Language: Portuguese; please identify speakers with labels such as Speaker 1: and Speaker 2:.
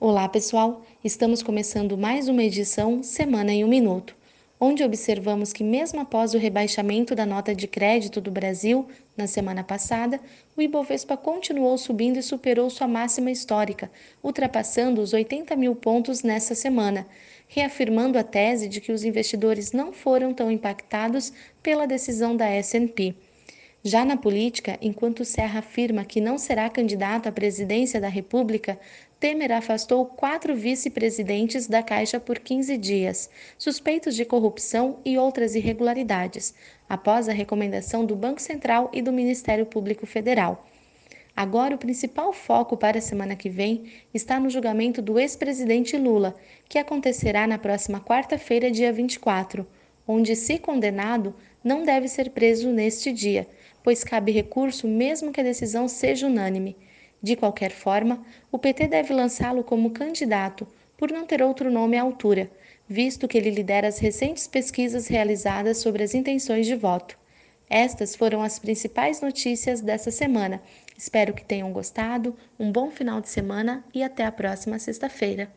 Speaker 1: Olá, pessoal! Estamos começando mais uma edição Semana em um Minuto, onde observamos que, mesmo após o rebaixamento da nota de crédito do Brasil na semana passada, o Ibovespa continuou subindo e superou sua máxima histórica, ultrapassando os 80 mil pontos nessa semana, reafirmando a tese de que os investidores não foram tão impactados pela decisão da SP. Já na política, enquanto Serra afirma que não será candidato à presidência da República, Temer afastou quatro vice-presidentes da Caixa por 15 dias, suspeitos de corrupção e outras irregularidades, após a recomendação do Banco Central e do Ministério Público Federal. Agora, o principal foco para a semana que vem está no julgamento do ex-presidente Lula, que acontecerá na próxima quarta-feira, dia 24, onde, se condenado, não deve ser preso neste dia pois cabe recurso mesmo que a decisão seja unânime. De qualquer forma, o PT deve lançá-lo como candidato, por não ter outro nome à altura, visto que ele lidera as recentes pesquisas realizadas sobre as intenções de voto. Estas foram as principais notícias dessa semana. Espero que tenham gostado, um bom final de semana e até a próxima sexta-feira.